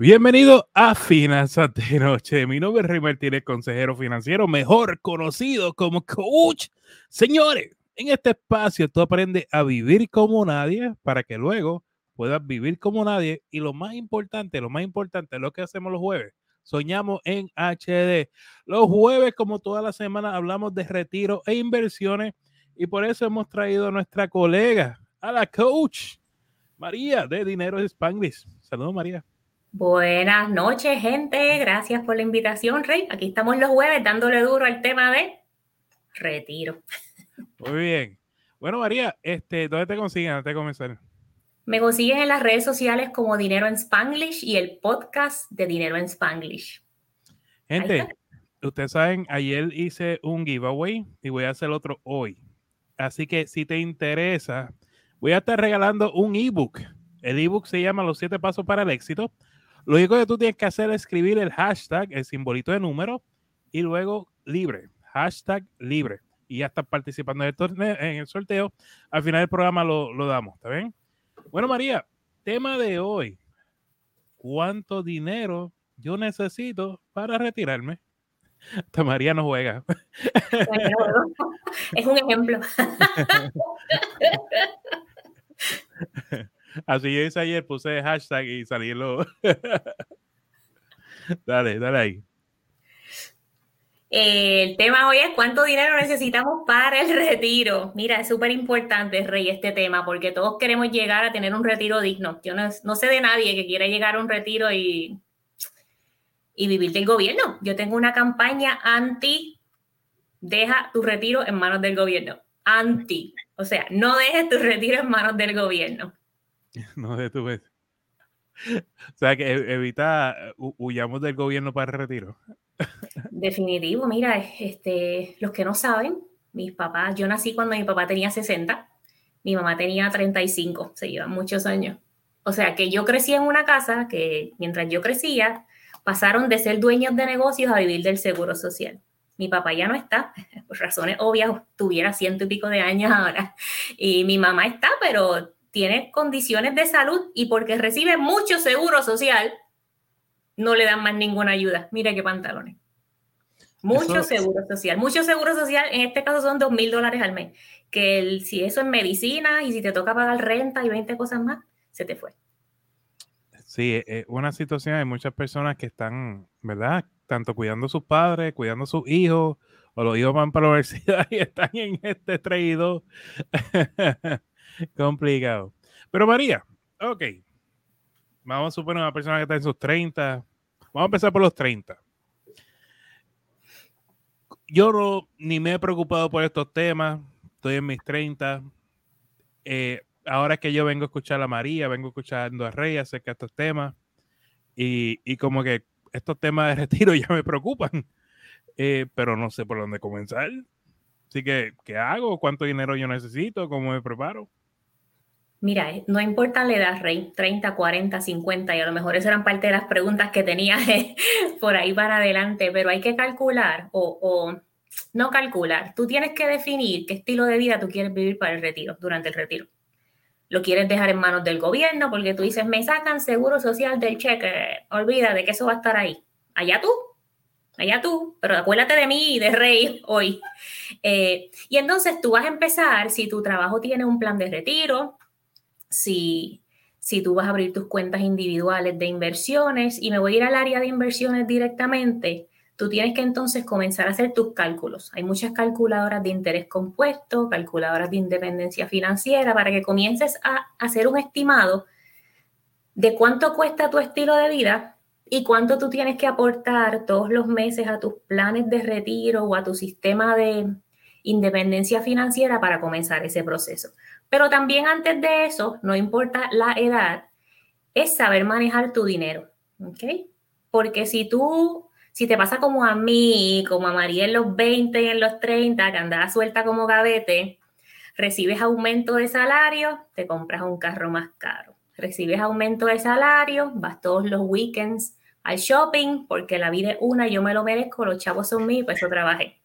Bienvenido a Finanzas de Noche. Mi nombre es Rey Martínez, consejero financiero, mejor conocido como coach. Señores, en este espacio tú aprendes a vivir como nadie para que luego puedas vivir como nadie. Y lo más importante, lo más importante es lo que hacemos los jueves. Soñamos en HD. Los jueves, como toda la semana, hablamos de retiro e inversiones. Y por eso hemos traído a nuestra colega, a la coach, María de Dinero Spanglish. Saludos, María. Buenas noches, gente. Gracias por la invitación, Rey. Aquí estamos los jueves dándole duro al tema de retiro. Muy bien. Bueno, María, este, ¿dónde te consiguen antes de comenzar? Me consiguen en las redes sociales como Dinero en Spanglish y el podcast de Dinero en Spanglish. Gente, ustedes saben, ayer hice un giveaway y voy a hacer otro hoy. Así que si te interesa, voy a estar regalando un ebook. El ebook se llama Los siete pasos para el éxito. Lo único que tú tienes que hacer es escribir el hashtag, el simbolito de número, y luego libre, hashtag libre. Y ya estás participando en el, torneo, en el sorteo. Al final del programa lo, lo damos, ¿está bien? Bueno, María, tema de hoy. ¿Cuánto dinero yo necesito para retirarme? Esta María no juega. es un ejemplo. Así yo hice ayer, puse hashtag y salirlo. dale, dale ahí. El tema hoy es cuánto dinero necesitamos para el retiro. Mira, es súper importante, Rey, este tema, porque todos queremos llegar a tener un retiro digno. Yo no, no, sé de nadie que quiera llegar a un retiro y, y vivir del gobierno. Yo tengo una campaña anti, deja tu retiro en manos del gobierno. Anti. O sea, no dejes tu retiro en manos del gobierno. No de tu vez. O sea, que e, evita, huyamos del gobierno para el retiro. Definitivo, mira, este, los que no saben, mis papás, yo nací cuando mi papá tenía 60, mi mamá tenía 35, se llevan muchos años. O sea, que yo crecí en una casa que mientras yo crecía, pasaron de ser dueños de negocios a vivir del seguro social. Mi papá ya no está, por razones obvias, tuviera ciento y pico de años ahora. Y mi mamá está, pero tiene condiciones de salud y porque recibe mucho seguro social, no le dan más ninguna ayuda. Mire qué pantalones. Mucho seguro social. Mucho seguro social, en este caso son dos mil dólares al mes. Que si eso es medicina y si te toca pagar renta y 20 cosas más, se te fue. Sí, es e, una situación, hay muchas personas que están, ¿verdad? Tanto cuidando a sus padres, cuidando a sus hijos, o los hijos van para la universidad y están en este traído. Complicado. Pero María, ok. Vamos a suponer una persona que está en sus 30. Vamos a empezar por los 30. Yo no, ni me he preocupado por estos temas. Estoy en mis 30. Eh, ahora que yo vengo a escuchar a María, vengo escuchando a Rey acerca de estos temas. Y, y como que estos temas de retiro ya me preocupan. Eh, pero no sé por dónde comenzar. Así que, ¿qué hago? ¿Cuánto dinero yo necesito? ¿Cómo me preparo? Mira, eh, no importa la edad, Rey, 30, 40, 50, y a lo mejor esas eran parte de las preguntas que tenía por ahí para adelante, pero hay que calcular o, no calcular. Tú tienes que definir qué estilo de vida tú quieres vivir para el retiro, durante el retiro. Lo quieres dejar en manos del gobierno porque tú dices, me sacan seguro social del cheque, olvida de que eso va a estar ahí. Allá tú, allá tú, pero acuérdate de mí y de Rey hoy. Eh, y entonces tú vas a empezar, si tu trabajo tiene un plan de retiro, si, si tú vas a abrir tus cuentas individuales de inversiones y me voy a ir al área de inversiones directamente, tú tienes que entonces comenzar a hacer tus cálculos. Hay muchas calculadoras de interés compuesto, calculadoras de independencia financiera, para que comiences a hacer un estimado de cuánto cuesta tu estilo de vida y cuánto tú tienes que aportar todos los meses a tus planes de retiro o a tu sistema de independencia financiera para comenzar ese proceso. Pero también antes de eso, no importa la edad, es saber manejar tu dinero. Porque si tú, si te pasa como a mí, como a María en los 20 y en los 30, que andaba suelta como gavete, recibes aumento de salario, te compras un carro más caro. Recibes aumento de salario, vas todos los weekends al shopping, porque la vida es una, yo me lo merezco, los chavos son míos, por eso trabajé.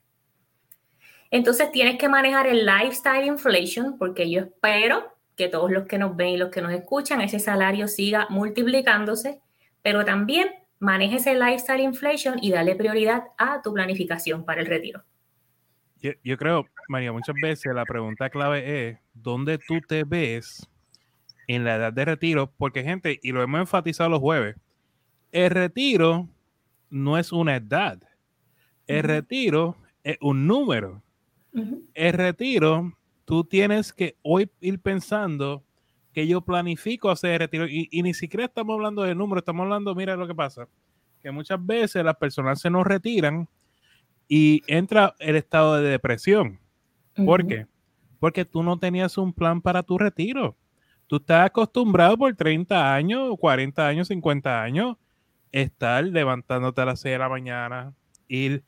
Entonces tienes que manejar el lifestyle inflation porque yo espero que todos los que nos ven y los que nos escuchan, ese salario siga multiplicándose, pero también maneja ese lifestyle inflation y dale prioridad a tu planificación para el retiro. Yo, creo, María, muchas veces la pregunta clave es, ¿dónde tú te ves en la edad de retiro? Porque gente, y lo hemos enfatizado los jueves, el retiro no es una edad. El retiro es un número. El retiro, tú tienes que hoy ir pensando que yo planifico hacer retiro y, ni siquiera estamos hablando de números, estamos hablando, mira lo que pasa, que muchas veces las personas se nos retiran y entra el estado de depresión. ¿Por qué? Porque tú no tenías un plan para tu retiro. Tú estás acostumbrado por 30 años, 40 años, 50 años, estar levantándote a las 6 de la mañana, ir,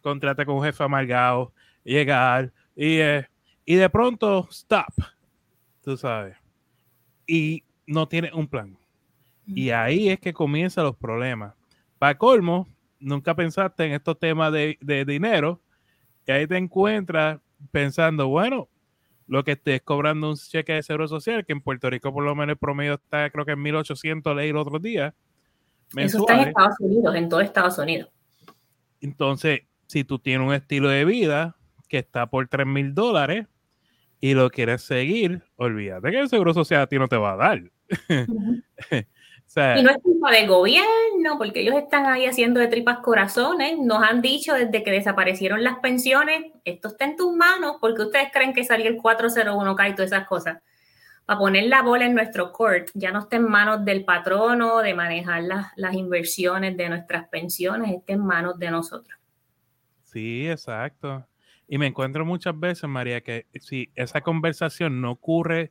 contrate con un jefe amargado, llegar y, eh, y de pronto, stop, tú sabes y no tiene un plan. Y ahí es que comienzan los problemas. Para colmo, nunca pensaste en estos temas de, dinero y ahí te encuentras pensando, bueno, lo que estés cobrando un cheque de seguro social, que en Puerto Rico por lo menos el promedio está creo que en 1800 leí el otro día. Eso está en Estados Unidos, en todo Estados Unidos. Entonces, si tú tienes un estilo de vida que está por 3 mil dólares, y lo quieres seguir, olvídate que el seguro social a ti no te va a dar. y no es culpa del gobierno, porque ellos están ahí haciendo de tripas corazones. Nos han dicho desde que desaparecieron las pensiones, esto está en tus manos, porque ustedes creen que salió el 401k y todas esas cosas. Para poner la bola en nuestro court, ya no está en manos del patrono de manejar las, las inversiones de nuestras pensiones, está en manos de nosotros. Sí, exacto. Y me encuentro muchas veces, María, que si esa conversación no ocurre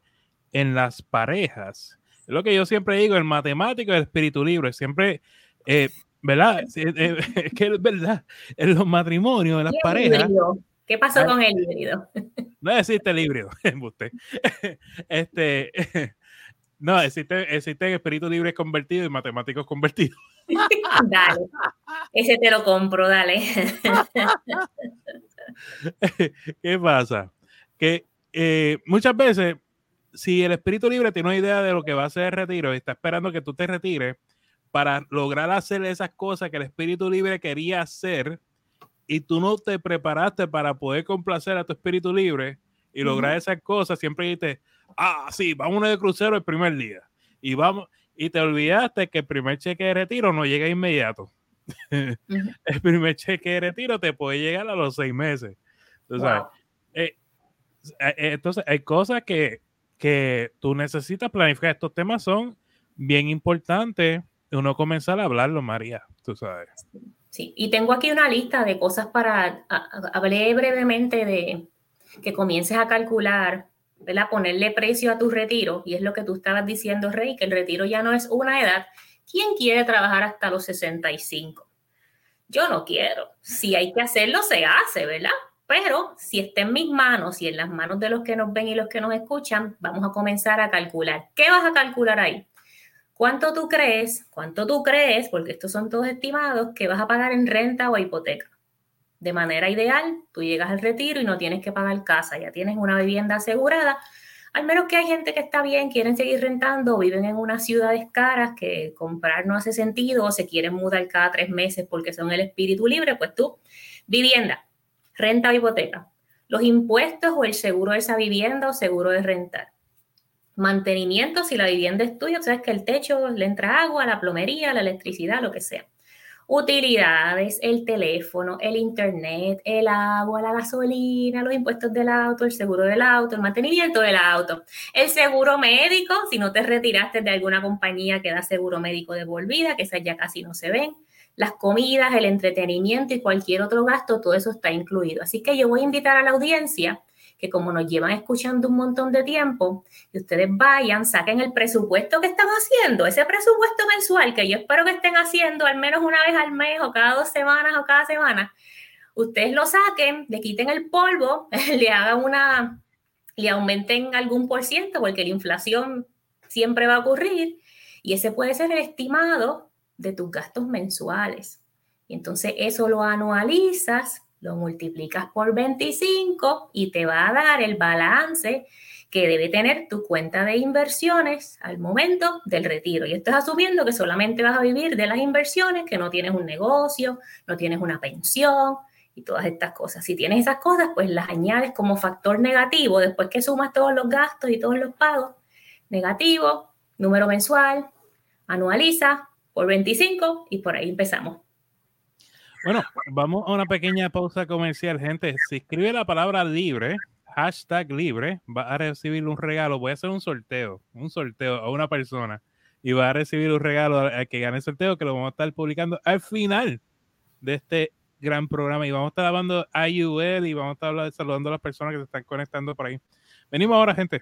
en las parejas, es lo que yo siempre digo, el matemático y el espíritu libre, siempre, eh, ¿verdad? Eh, es que es verdad, en los matrimonios, en las parejas. ¿Qué pasó con el híbrido? No existe el híbrido, usted. Este, no, existe, existe espíritu libre convertido y matemáticos convertidos. dale, ese te lo compro, dale. ¿Qué pasa? Que eh, muchas veces, si el espíritu libre tiene una idea de lo que va a ser el retiro y está esperando que tú te retires para lograr hacer esas cosas que el espíritu libre quería hacer y tú no te preparaste para poder complacer a tu espíritu libre y lograr esas cosas, siempre dices, ah, sí, vamos de crucero el primer día y vamos y te olvidaste que el primer cheque de retiro no llega inmediato. el primer cheque de retiro te puede llegar a los seis meses. Eh, eh, entonces, hay cosas que, que tú necesitas planificar. Estos temas son bien importantes uno comenzar a hablarlo, María, tú sabes. Sí, y tengo aquí una lista de cosas para, hablé brevemente de que comiences a calcular, ¿verdad? Ponerle precio a tu retiro, y es lo que tú estabas diciendo, Rey, que el retiro ya no es una edad, ¿Quién quiere trabajar hasta los 65? Yo no quiero. Si hay que hacerlo, se hace, ¿verdad? Pero si está en mis manos y en las manos de los que nos ven y los que nos escuchan, vamos a comenzar a calcular. ¿Qué vas a calcular ahí? ¿Cuánto tú crees? ¿Cuánto tú crees? Porque estos son todos estimados que vas a pagar en renta o hipoteca. De manera ideal, tú llegas al retiro y no tienes que pagar casa, ya tienes una vivienda asegurada al menos que hay gente que está bien, quieren seguir rentando, o viven en unas ciudades caras que comprar no hace sentido, o se quieren mudar cada tres meses porque son el espíritu libre, pues tú, vivienda, renta o hipoteca, los impuestos o el seguro de esa vivienda o seguro de rentar. Mantenimiento, si la vivienda es tuya, sabes que el techo le entra agua, la plomería, la electricidad, lo que sea utilidades, el teléfono, el internet, el agua, la gasolina, los impuestos del auto, el seguro del auto, el mantenimiento del auto, el seguro médico, si no te retiraste de alguna compañía que da seguro médico de por vida, que esas ya casi no se ven, las comidas, el entretenimiento y cualquier otro gasto, todo eso está incluido. Así que yo voy a invitar a la audiencia que como nos llevan escuchando un montón de tiempo, que ustedes vayan, saquen el presupuesto que están haciendo, ese presupuesto mensual que yo espero que estén haciendo al menos una vez al mes o cada dos semanas o cada semana, ustedes lo saquen, le quiten el polvo, le hagan una, le aumenten algún por ciento, porque la inflación siempre va a ocurrir, y ese puede ser el estimado de tus gastos mensuales. Y entonces eso lo anualizas lo multiplicas por 25 y te va a dar el balance que debe tener tu cuenta de inversiones al momento del retiro. Y estás asumiendo que solamente vas a vivir de las inversiones, que no tienes un negocio, no tienes una pensión y todas estas cosas. Si tienes esas cosas, pues las añades como factor negativo después que sumas todos los gastos y todos los pagos. Negativo, número mensual, anualiza por 25 y por ahí empezamos. Bueno, vamos a una pequeña pausa comercial, gente. Si escribe la palabra libre, hashtag libre, va a recibir un regalo. Voy a hacer un sorteo, un sorteo a una persona y va a recibir un regalo al que gane el sorteo que lo vamos a estar publicando al final de este gran programa y vamos a estar hablando a UL y vamos a estar saludando a las personas que se están conectando por ahí. Venimos ahora, gente.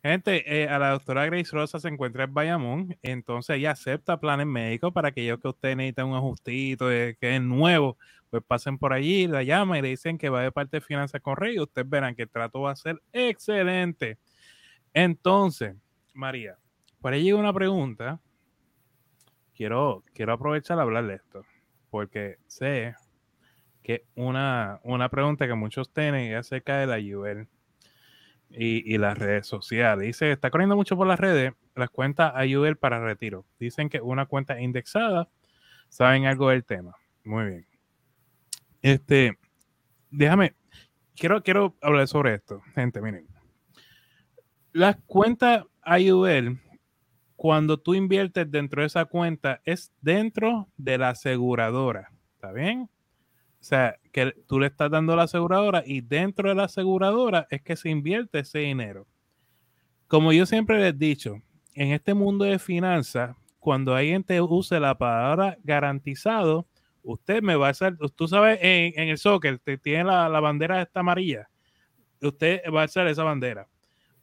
Gente, eh, a la doctora Grace Rosa se encuentra en Bayamón, entonces ella acepta planes médicos para aquellos que usted necesita un ajustito, que es nuevo, pues pasen por allí, la llama y le dicen que va de parte de Finanzas con Rey y ustedes verán que el trato va a ser excelente. Entonces, María, por ahí llega una pregunta. Quiero, quiero aprovechar a hablar de esto, porque sé que una, una pregunta que muchos tienen es acerca de la UL y, las redes sociales. Dice, está corriendo mucho por las redes las cuentas ayuel para retiro. Dicen que una cuenta indexada, saben algo del tema. Muy bien. Este, déjame, quiero, quiero hablar sobre esto, gente, miren. Las cuentas IUL, cuando tú inviertes dentro de esa cuenta, es dentro de la aseguradora, ¿está bien? O sea, que tú le estás dando a la aseguradora y dentro de la aseguradora es que se invierte ese dinero. Como yo siempre les he dicho, en este mundo de finanzas, cuando alguien te use la palabra garantizado, usted me va a hacer, tú sabes, en, el soccer, te tiene la, la, bandera esta amarilla, usted va a hacer esa bandera.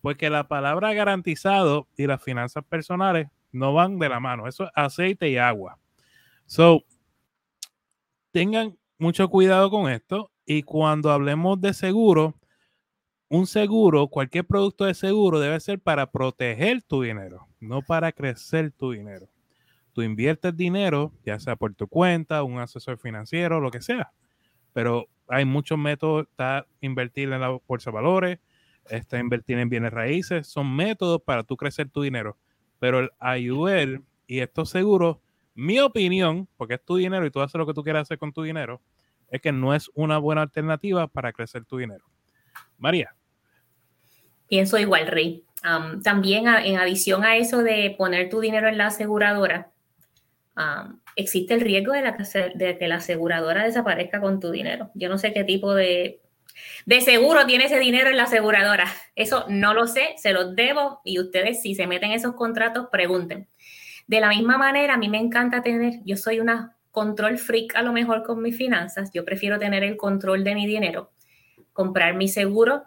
Porque la palabra garantizado y las finanzas personales no van de la mano, eso es aceite y agua. So, tengan mucho cuidado con esto. Y cuando hablemos de seguro, un seguro, cualquier producto de seguro debe ser para proteger tu dinero, no para crecer tu dinero. Tú inviertes dinero, ya sea por tu cuenta, un asesor financiero, lo que sea. Pero hay muchos métodos, está invertir en la bolsa de valores, está invertir en bienes raíces, son métodos para tú crecer tu dinero. Pero el ayudar y estos seguros mi opinión, porque es tu dinero y tú haces lo que tú quieras hacer con tu dinero, es que no es una buena alternativa para crecer tu dinero. María. Pienso igual, Rey. también en adición a eso de poner tu dinero en la aseguradora, existe el riesgo de, que la aseguradora desaparezca con tu dinero. Yo no sé qué tipo de, de seguro tiene ese dinero en la aseguradora. Eso no lo sé, se los debo y ustedes si se meten esos contratos, pregunten. De la misma manera, a mí me encanta tener, yo soy una control freak a lo mejor con mis finanzas, yo prefiero tener el control de mi dinero, comprar mi seguro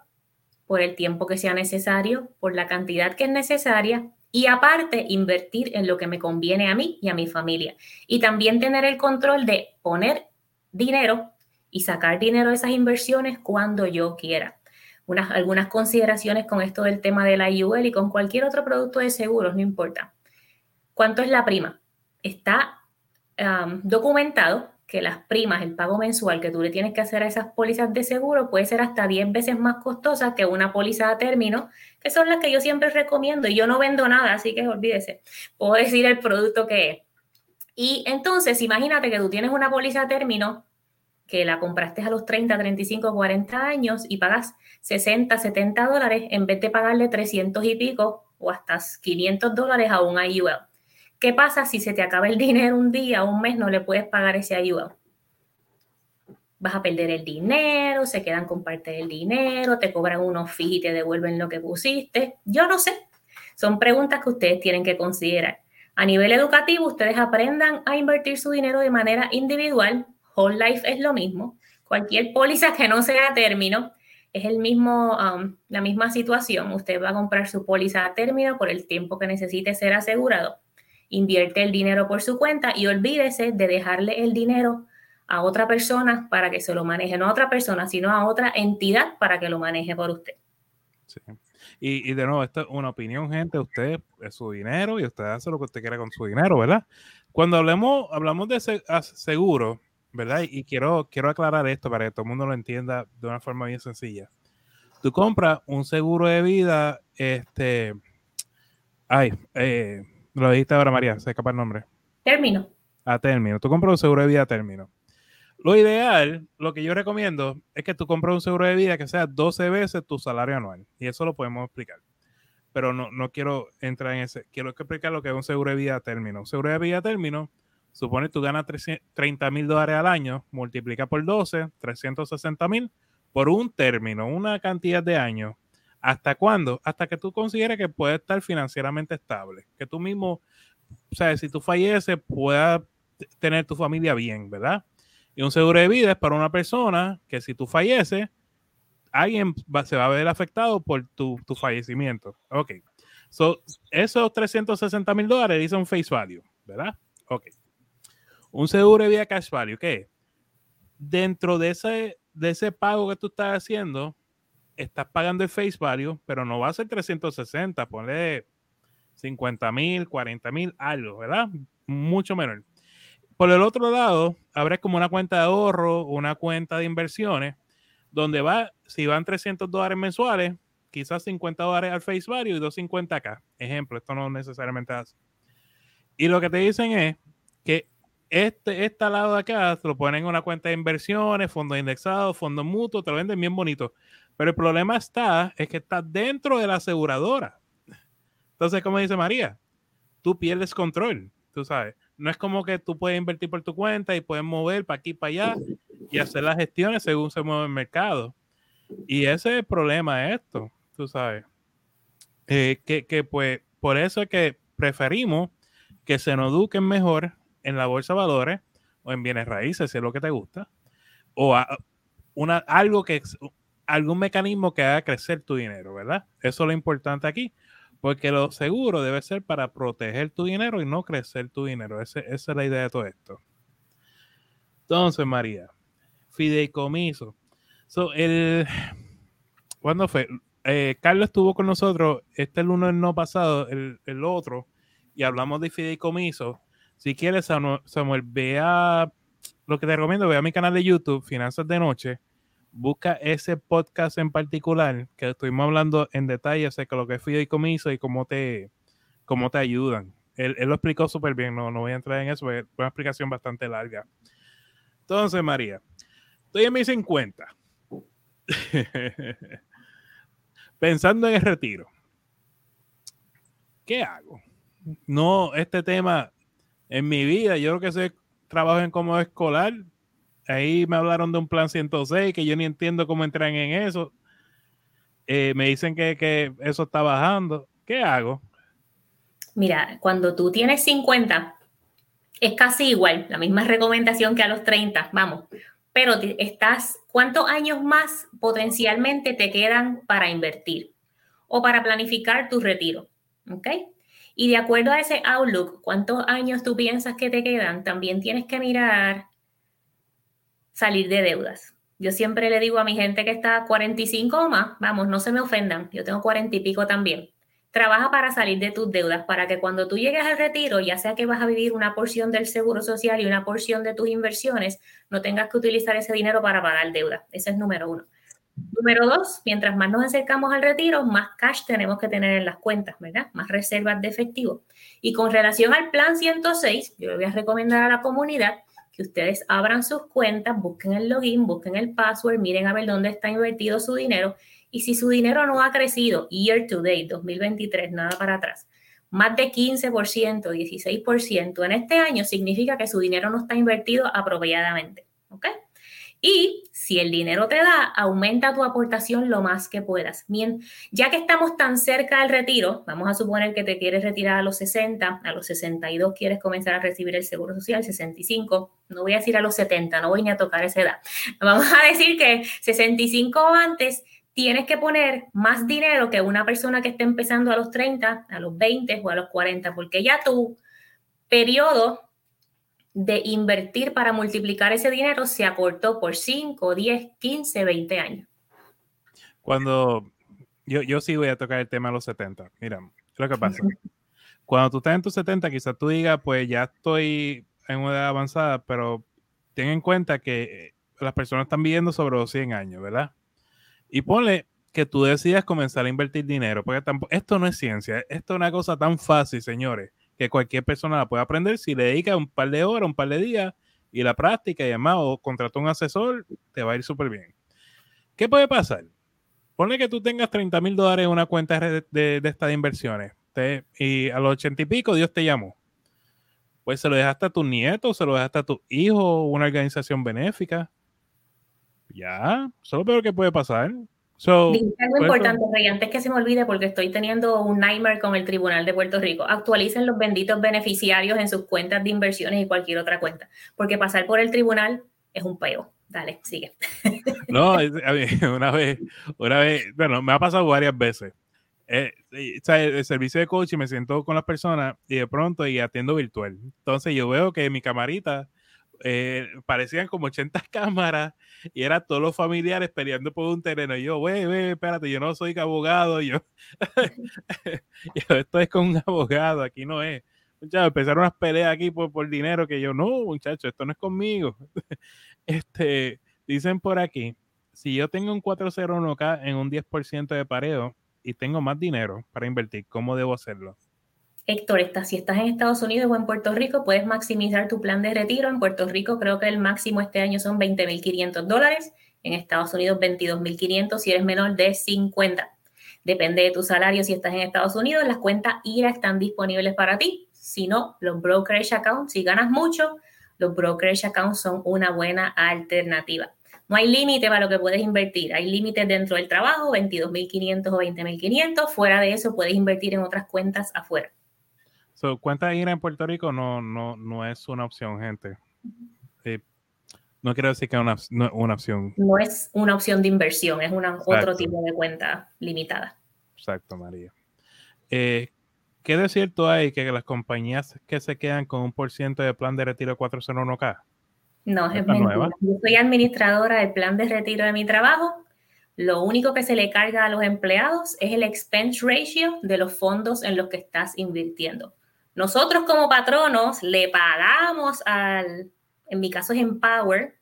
por el tiempo que sea necesario, por la cantidad que es necesaria y aparte invertir en lo que me conviene a mí y a mi familia. Y también tener el control de poner dinero y sacar dinero de esas inversiones cuando yo quiera. Unas, algunas consideraciones con esto del tema de la IUL y con cualquier otro producto de seguros, no importa. ¿Cuánto es la prima? Está documentado que las primas, el pago mensual que tú le tienes que hacer a esas pólizas de seguro puede ser hasta 10 veces más costosa que una póliza a término, que son las que yo siempre recomiendo. Y yo no vendo nada, así que olvídese. Puedo decir el producto que es. Y entonces, imagínate que tú tienes una póliza a término que la compraste a los 30, 35, 40 años y pagas 60, 70 dólares en vez de pagarle 300 y pico o hasta 500 dólares a un IUL. ¿Qué pasa si se te acaba el dinero un día o un mes, no le puedes pagar ese ayuda? Vas a perder el dinero, se quedan con parte del dinero, te cobran unos fees y te devuelven lo que pusiste. Yo no sé. Son preguntas que ustedes tienen que considerar. A nivel educativo, ustedes aprendan a invertir su dinero de manera individual. Whole Life es lo mismo. Cualquier póliza que no sea a término es el mismo, um, la misma situación. Usted va a comprar su póliza a término por el tiempo que necesite ser asegurado. Invierte el dinero por su cuenta y olvídese de dejarle el dinero a otra persona para que se lo maneje, no a otra persona, sino a otra entidad para que lo maneje por usted. Sí. Y, de nuevo, esto es una opinión, gente. Usted es su dinero y usted hace lo que usted quiera con su dinero, ¿verdad? Cuando hablemos, hablamos de seguro, ¿verdad? Y quiero, quiero aclarar esto para que todo el mundo lo entienda de una forma bien sencilla. Tú compras un seguro de vida, este. Ay, eh, lo dijiste ahora, María, se escapa el nombre. Término. A término. Tú compras un seguro de vida a término. Lo ideal, lo que yo recomiendo, es que tú compres un seguro de vida que sea 12 veces tu salario anual. Y eso lo podemos explicar. Pero no, no quiero entrar en ese. Quiero explicar lo que es un seguro de vida a término. Un seguro de vida a término supone que tú ganas 30 mil dólares al año, multiplica por 12, 360 mil por un término, una cantidad de años. ¿Hasta cuándo? Hasta que tú consideres que puedes estar financieramente estable. Que tú mismo, o sea, si tú falleces, puedas tener tu familia bien, ¿verdad? Y un seguro de vida es para una persona que si tú falleces, alguien se va a ver afectado por tu, fallecimiento. Ok. So, esos 360 mil dólares dicen face value, ¿verdad? Ok. Un seguro de vida cash value, ¿qué? Dentro de ese, de ese pago que tú estás haciendo, estás pagando el face value, pero no va a ser 360, ponle 50 mil, 40 mil, algo, ¿verdad? Mucho menor. Por el otro lado, habrá como una cuenta de ahorro, una cuenta de inversiones, donde va, si van 300 dólares mensuales, quizás 50 dólares al face value y 250 acá. Ejemplo, esto no necesariamente hace. Y lo que te dicen es que este, este lado de acá te lo ponen en una cuenta de inversiones, fondos indexados, fondos mutuos, te lo venden bien bonito. Pero el problema está, es que está dentro de la aseguradora. Entonces, como dice María, tú pierdes control, tú sabes no es como que tú puedes invertir por tu cuenta y puedes mover para aquí para allá y hacer las gestiones según se mueve el mercado. Y ese es el problema de esto, tú sabes. Eh, que, pues por eso es que preferimos que se nos eduquen mejor en la bolsa de valores o en bienes raíces, si es lo que te gusta, o una, algo que algún mecanismo que haga crecer tu dinero, ¿verdad? Eso es lo importante aquí. Porque lo seguro debe ser para proteger tu dinero y no crecer tu dinero. esa es la idea de todo esto. Entonces, María, fideicomiso. So, el, ¿Cuándo fue? Eh, Carlos estuvo con nosotros este lunes no pasado, el, el, otro, y hablamos de fideicomiso. Si quieres, Samuel, vea lo que te recomiendo, vea mi canal de YouTube, Finanzas de Noche, busca ese podcast en particular que estuvimos hablando en detalle acerca de lo que es fideicomiso y cómo te, cómo te ayudan. Él, lo explicó súper bien, no, no voy a entrar en eso, es una explicación bastante larga. Entonces, María, estoy en mis 50. Pensando en el retiro. ¿Qué hago? No, este tema en mi vida, yo creo que soy trabajo en como escolar, ahí me hablaron de un plan 106 que yo ni entiendo cómo entran en eso. Eh, me dicen que, eso está bajando. ¿Qué hago? Mira, cuando tú tienes 50, es casi igual, la misma recomendación que a los 30, vamos. Pero estás, ¿cuántos años más potencialmente te quedan para invertir o para planificar tu retiro? ¿Ok? Y de acuerdo a ese outlook, ¿cuántos años tú piensas que te quedan? También tienes que mirar salir de deudas. Yo siempre le digo a mi gente que está 45 o más, vamos, no se me ofendan, yo tengo 40 y pico también. Trabaja para salir de tus deudas, para que cuando tú llegues al retiro, ya sea que vas a vivir una porción del seguro social y una porción de tus inversiones, no tengas que utilizar ese dinero para pagar deudas. Ese es número uno. Número dos, mientras más nos acercamos al retiro, más cash tenemos que tener en las cuentas, ¿verdad? Más reservas de efectivo. Y con relación al plan 106, yo le voy a recomendar a la comunidad que ustedes abran sus cuentas, busquen el login, busquen el password, miren a ver dónde está invertido su dinero. Y si su dinero no ha crecido year to date, 2023, nada para atrás, más de 15%, 16% en este año, significa que su dinero no está invertido apropiadamente. ¿Ok? Y si el dinero te da, aumenta tu aportación lo más que puedas. Bien, ya que estamos tan cerca del retiro, vamos a suponer que te quieres retirar a los 60, a los 62 quieres comenzar a recibir el seguro social, 65, no voy a decir a los 70, no voy ni a tocar esa edad. Vamos a decir que 65 o antes tienes que poner más dinero que una persona que esté empezando a los 30, a los 20 o a los 40, porque ya tu periodo de invertir para multiplicar ese dinero se acortó por 5, 10, 15, 20 años. Cuando yo, yo sí voy a tocar el tema a los 70, mira, lo que pasa. Cuando tú estás en tus 70, quizás tú digas, pues ya estoy en una edad avanzada, pero ten en cuenta que las personas están viviendo sobre los 100 años, ¿verdad? Y ponle que tú decidas comenzar a invertir dinero, porque esto no es ciencia, esto es una cosa tan fácil, señores, que cualquier persona la puede aprender si le dedica un par de horas, un par de días y la práctica y demás, o contrata un asesor, te va a ir súper bien. ¿Qué puede pasar? Ponle que tú tengas 30 mil dólares en una cuenta de, de, estas inversiones y a los 80 y pico Dios te llamó. Pues se lo dejaste a tu nieto, se lo dejaste a tu hijo, una organización benéfica ya, eso es lo peor que puede pasar. So, algo importante, Rey, antes que se me olvide, porque estoy teniendo un nightmare con el Tribunal de Puerto Rico. Actualicen los benditos beneficiarios en sus cuentas de inversiones y cualquier otra cuenta, porque pasar por el tribunal es un peo. Dale, sigue. No, una vez, una vez, bueno, me ha pasado varias veces. Eh, el, servicio de coaching me siento con las personas y de pronto y atiendo virtual. Entonces yo veo que mi camarita eh, parecían como 80 cámaras y era todos los familiares peleando por un terreno. Y yo, güey, güey, espérate, yo no soy abogado, yo, yo esto es con un abogado, aquí no es. Muchachos, empezaron unas peleas aquí por, por dinero que yo, no, muchachos, esto no es conmigo. este, dicen por aquí, si yo tengo un 401k en un 10% de pareo y tengo más dinero para invertir, ¿cómo debo hacerlo? Héctor, si estás en Estados Unidos o en Puerto Rico, puedes maximizar tu plan de retiro. En Puerto Rico creo que el máximo este año son 20.500 dólares. En Estados Unidos 22.500 si eres menor de 50. Depende de tu salario si estás en Estados Unidos. Las cuentas IRA están disponibles para ti. Si no, los brokerage accounts, si ganas mucho, los brokerage accounts son una buena alternativa. No hay límite para lo que puedes invertir. Hay límites dentro del trabajo, 22.500 o 20.500. Fuera de eso, puedes invertir en otras cuentas afuera. So, cuenta IRA en Puerto Rico no, no, no es una opción, gente. Eh, no quiero decir que es una, una, opción. No es una opción de inversión, es una, otro tipo de cuenta limitada. Exacto, María. Eh, ¿Qué de cierto hay que las compañías que se quedan con un por ciento de plan de retiro 401k? No, es mentira. Yo soy administradora del plan de retiro de mi trabajo. Lo único que se le carga a los empleados es el expense ratio de los fondos en los que estás invirtiendo. Nosotros como patronos le pagamos al, en mi caso es Empower,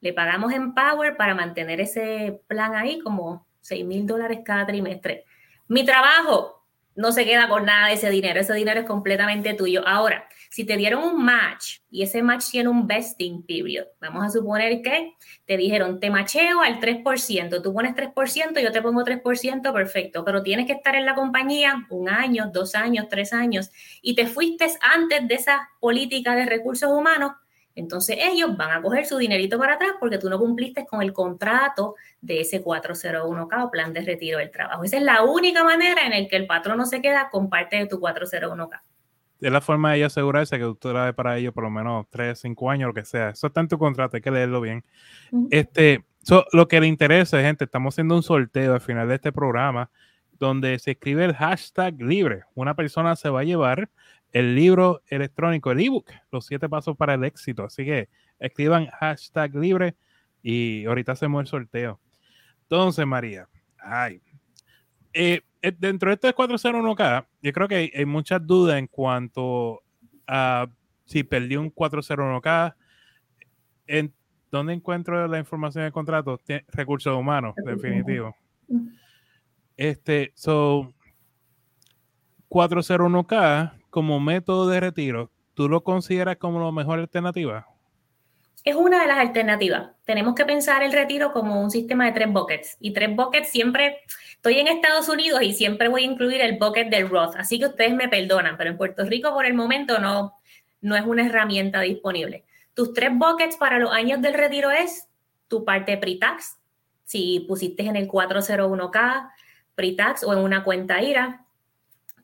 le pagamos Empower para mantener ese plan ahí como 6 mil dólares cada trimestre. Mi trabajo no se queda con nada de ese dinero, ese dinero es completamente tuyo. Ahora, si te dieron un match y ese match tiene un vesting period, vamos a suponer que te dijeron, te macheo al 3%, tú pones 3%, yo te pongo 3%, perfecto, pero tienes que estar en la compañía un año, dos años, tres años, y te fuiste antes de esa política de recursos humanos, entonces ellos van a coger su dinerito para atrás porque tú no cumpliste con el contrato de ese 401k o plan de retiro del trabajo. Esa es la única manera en la que el patrón no se queda con parte de tu 401k. Es la forma de ellos asegurarse que tú traes para ellos por lo menos 3, 5 años, lo que sea. Eso está en tu contrato, hay que leerlo bien. Este, lo que le interesa, gente, estamos haciendo un sorteo al final de este programa donde se escribe el hashtag libre. Una persona se va a llevar el libro electrónico, el ebook, Los siete pasos para el éxito. Así que escriban hashtag libre y ahorita hacemos el sorteo. Entonces, María, ay, eh, eh, dentro de este 401k, yo creo que hay, muchas dudas en cuanto a si perdí un 401k, en dónde encuentro la información del contrato, recursos humanos, definitivo. Este, so, 401k como método de retiro, ¿tú lo consideras como la mejor alternativa? Es una de las alternativas. Tenemos que pensar el retiro como un sistema de tres buckets. Y tres buckets siempre, estoy en Estados Unidos y siempre voy a incluir el bucket del Roth. Así que ustedes me perdonan, pero en Puerto Rico por el momento no, no es una herramienta disponible. Tus tres buckets para los años del retiro es tu parte pre-tax, si pusiste en el 401k pre-tax o en una cuenta IRA,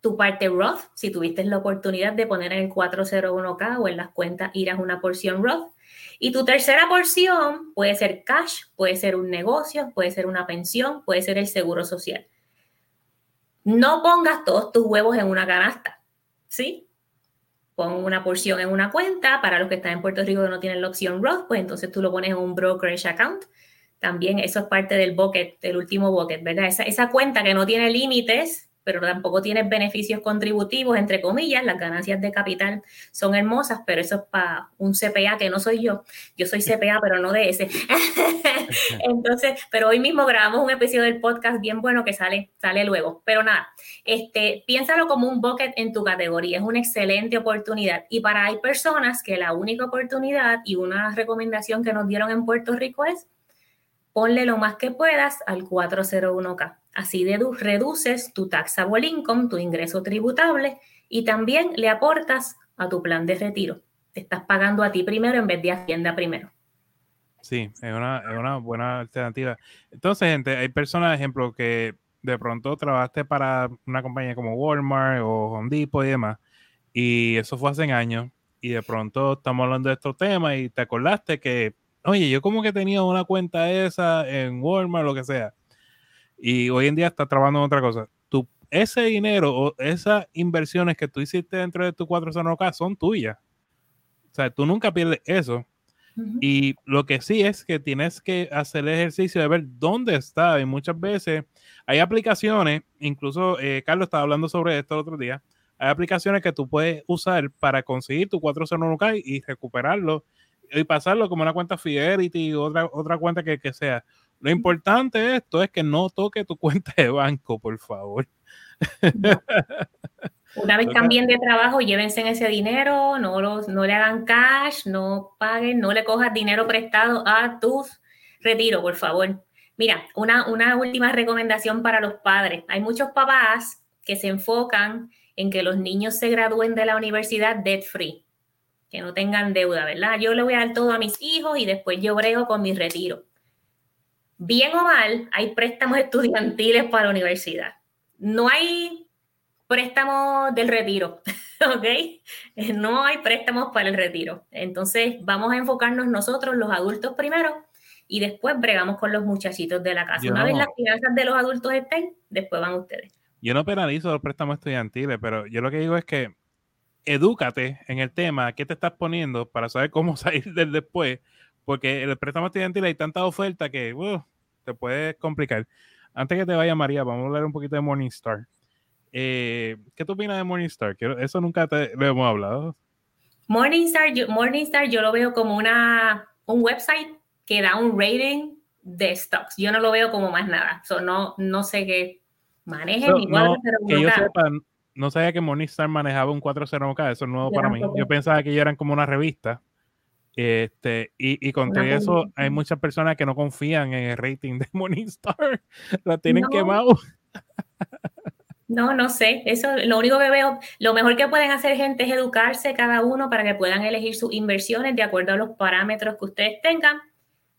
tu parte Roth, si tuviste la oportunidad de poner en el 401k o en las cuentas IRA una porción Roth. Y tu tercera porción puede ser cash, puede ser un negocio, puede ser una pensión, puede ser el seguro social. No pongas todos tus huevos en una canasta, ¿sí? Pon una porción en una cuenta. Para los que están en Puerto Rico que no tienen la opción Roth, pues entonces tú lo pones en un brokerage account. También eso es parte del bucket, del último bucket, ¿verdad? Esa, esa cuenta que no tiene límites, pero tampoco tienes beneficios contributivos, entre comillas, las ganancias de capital son hermosas, pero eso es para un CPA que no soy yo. Yo soy CPA, pero no de ese. Entonces, pero hoy mismo grabamos un episodio del podcast bien bueno que sale, sale luego. Pero nada, este, piénsalo como un bucket en tu categoría, es una excelente oportunidad. Y para hay personas que la única oportunidad y una recomendación que nos dieron en Puerto Rico es ponle lo más que puedas al 401k. Así reduces tu taxable income, tu ingreso tributable, y también le aportas a tu plan de retiro. Te estás pagando a ti primero en vez de Hacienda primero. Sí, es una, buena alternativa. Entonces, gente, hay personas, ejemplo, que de pronto trabajaste para una compañía como Walmart o Home Depot y demás, y eso fue hace años, y de pronto estamos hablando de estos temas y te acordaste que oye, yo como que tenía una cuenta esa en Walmart, lo que sea, y hoy en día está trabajando en otra cosa. Tu, ese dinero o esas inversiones que tú hiciste dentro de tu 401k son tuyas. O sea, tú nunca pierdes eso. Y lo que sí es que tienes que hacer el ejercicio de ver dónde está. Y muchas veces hay aplicaciones, incluso eh, Carlos estaba hablando sobre esto el otro día. Hay aplicaciones que tú puedes usar para conseguir tu 401k y recuperarlo y pasarlo como una cuenta Fidelity o otra, otra cuenta que, que sea. Lo importante de esto es que no toque tu cuenta de banco, por favor. Una vez cambien de trabajo, llévense en ese dinero, no, los, no le hagan cash, no paguen, no le cojas dinero prestado a tus retiro, por favor. Mira, una, una última recomendación para los padres. Hay muchos papás que se enfocan en que los niños se gradúen de la universidad debt free que no tengan deuda, ¿verdad? Yo le voy a dar todo a mis hijos y después yo brego con mi retiro. Bien o mal, hay préstamos estudiantiles para la universidad. No hay préstamos del retiro, ¿ok? No hay préstamos para el retiro. Entonces, vamos a enfocarnos nosotros, los adultos primero, y después bregamos con los muchachitos de la casa. Una vez las finanzas de los adultos estén, después van ustedes. Yo no penalizo los préstamos estudiantiles, pero yo lo que digo es que edúcate en el tema, qué te estás poniendo para saber cómo salir del después, porque el préstamo estudiantil hay tanta oferta que uh, te puede complicar. Antes que te vaya María, vamos a hablar un poquito de Morningstar. Eh, ¿Qué tú opinas de Morningstar? Eso nunca te lo hemos hablado. Morningstar yo, Morningstar yo lo veo como una, un website que da un rating de stocks. Yo no lo veo como más nada. no, no sé qué manejen. igual, que yo sepa, no sabía que Morningstar manejaba un 401k, eso es nuevo para mí. Yo pensaba que ellos eran como una revista. Este, y, y con todo eso, hay muchas personas que no confían en el rating de Morningstar. La tienen quemado. No, no sé. Eso lo único que veo, lo mejor que pueden hacer gente es educarse cada uno para que puedan elegir sus inversiones de acuerdo a los parámetros que ustedes tengan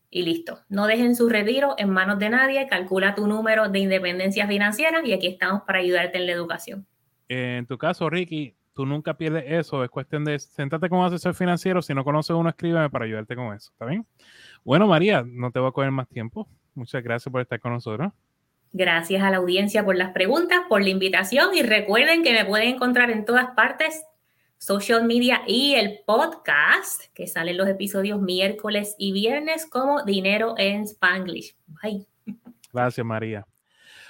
y listo. No dejen su retiro en manos de nadie, calcula tu número de independencia financiera y aquí estamos para ayudarte en la educación en tu caso, Ricky, tú nunca pierdes eso. Es cuestión de sentarte como asesor financiero. Si no conoces uno, escríbeme para ayudarte con eso. ¿Está bien? Bueno, María, no te voy a coger más tiempo. Muchas gracias por estar con nosotros. Gracias a la audiencia por las preguntas, por la invitación y recuerden que me pueden encontrar en todas partes, social media y el podcast, que salen los episodios miércoles y viernes como Dinero en Spanglish. Bye. Gracias, María.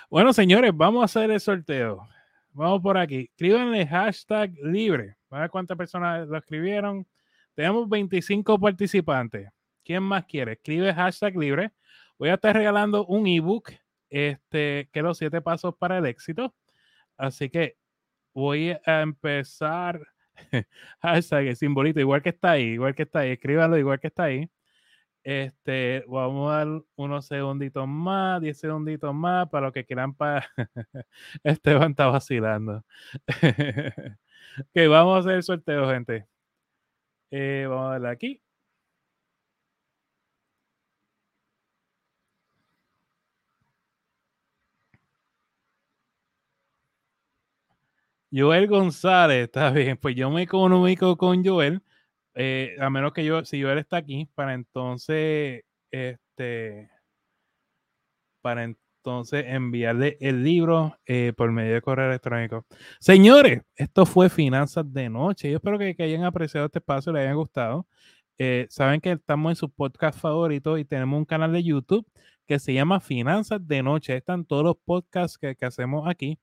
Bueno, señores, vamos a hacer el sorteo. Vamos por aquí. Escríbanle hashtag libre. A ver cuántas personas lo escribieron. Tenemos 25 participantes. ¿Quién más quiere? Escribe hashtag libre. Voy a estar regalando un ebook, este, que los siete pasos para el éxito. Así que voy a empezar. hashtag el simbolito, igual que está ahí, igual que está ahí. Escríbanlo igual que está ahí. Este, vamos a dar unos segunditos más, 10 segunditos más para los que quieran para Esteban está vacilando. ok, vamos a hacer el sorteo, gente. Eh, vamos a darle aquí. Joel González, está bien. Pues yo me comunico con Joel eh, a menos que yo, si Joel está aquí, para entonces, este, para entonces enviarle el libro eh, por medio de correo electrónico. Señores, esto fue Finanzas de Noche. Yo espero que, hayan apreciado este espacio, les haya gustado. Eh, saben que estamos en su podcast favorito y tenemos un canal de YouTube que se llama Finanzas de Noche. Están todos los podcasts que, que hacemos aquí.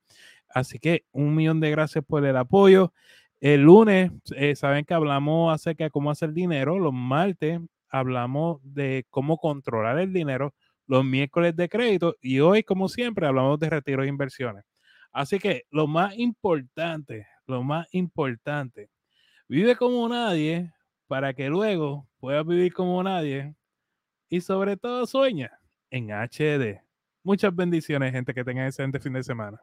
Así que un millón de gracias por el apoyo. El lunes, eh, saben que hablamos acerca de cómo hacer dinero. Los martes hablamos de cómo controlar el dinero. Los miércoles de crédito. Y hoy, como siempre, hablamos de retiro e inversiones. Así que lo más importante, lo más importante, vive como nadie para que luego puedas vivir como nadie. Y sobre todo sueña en HD. Muchas bendiciones, gente, que tengan excelente fin de semana.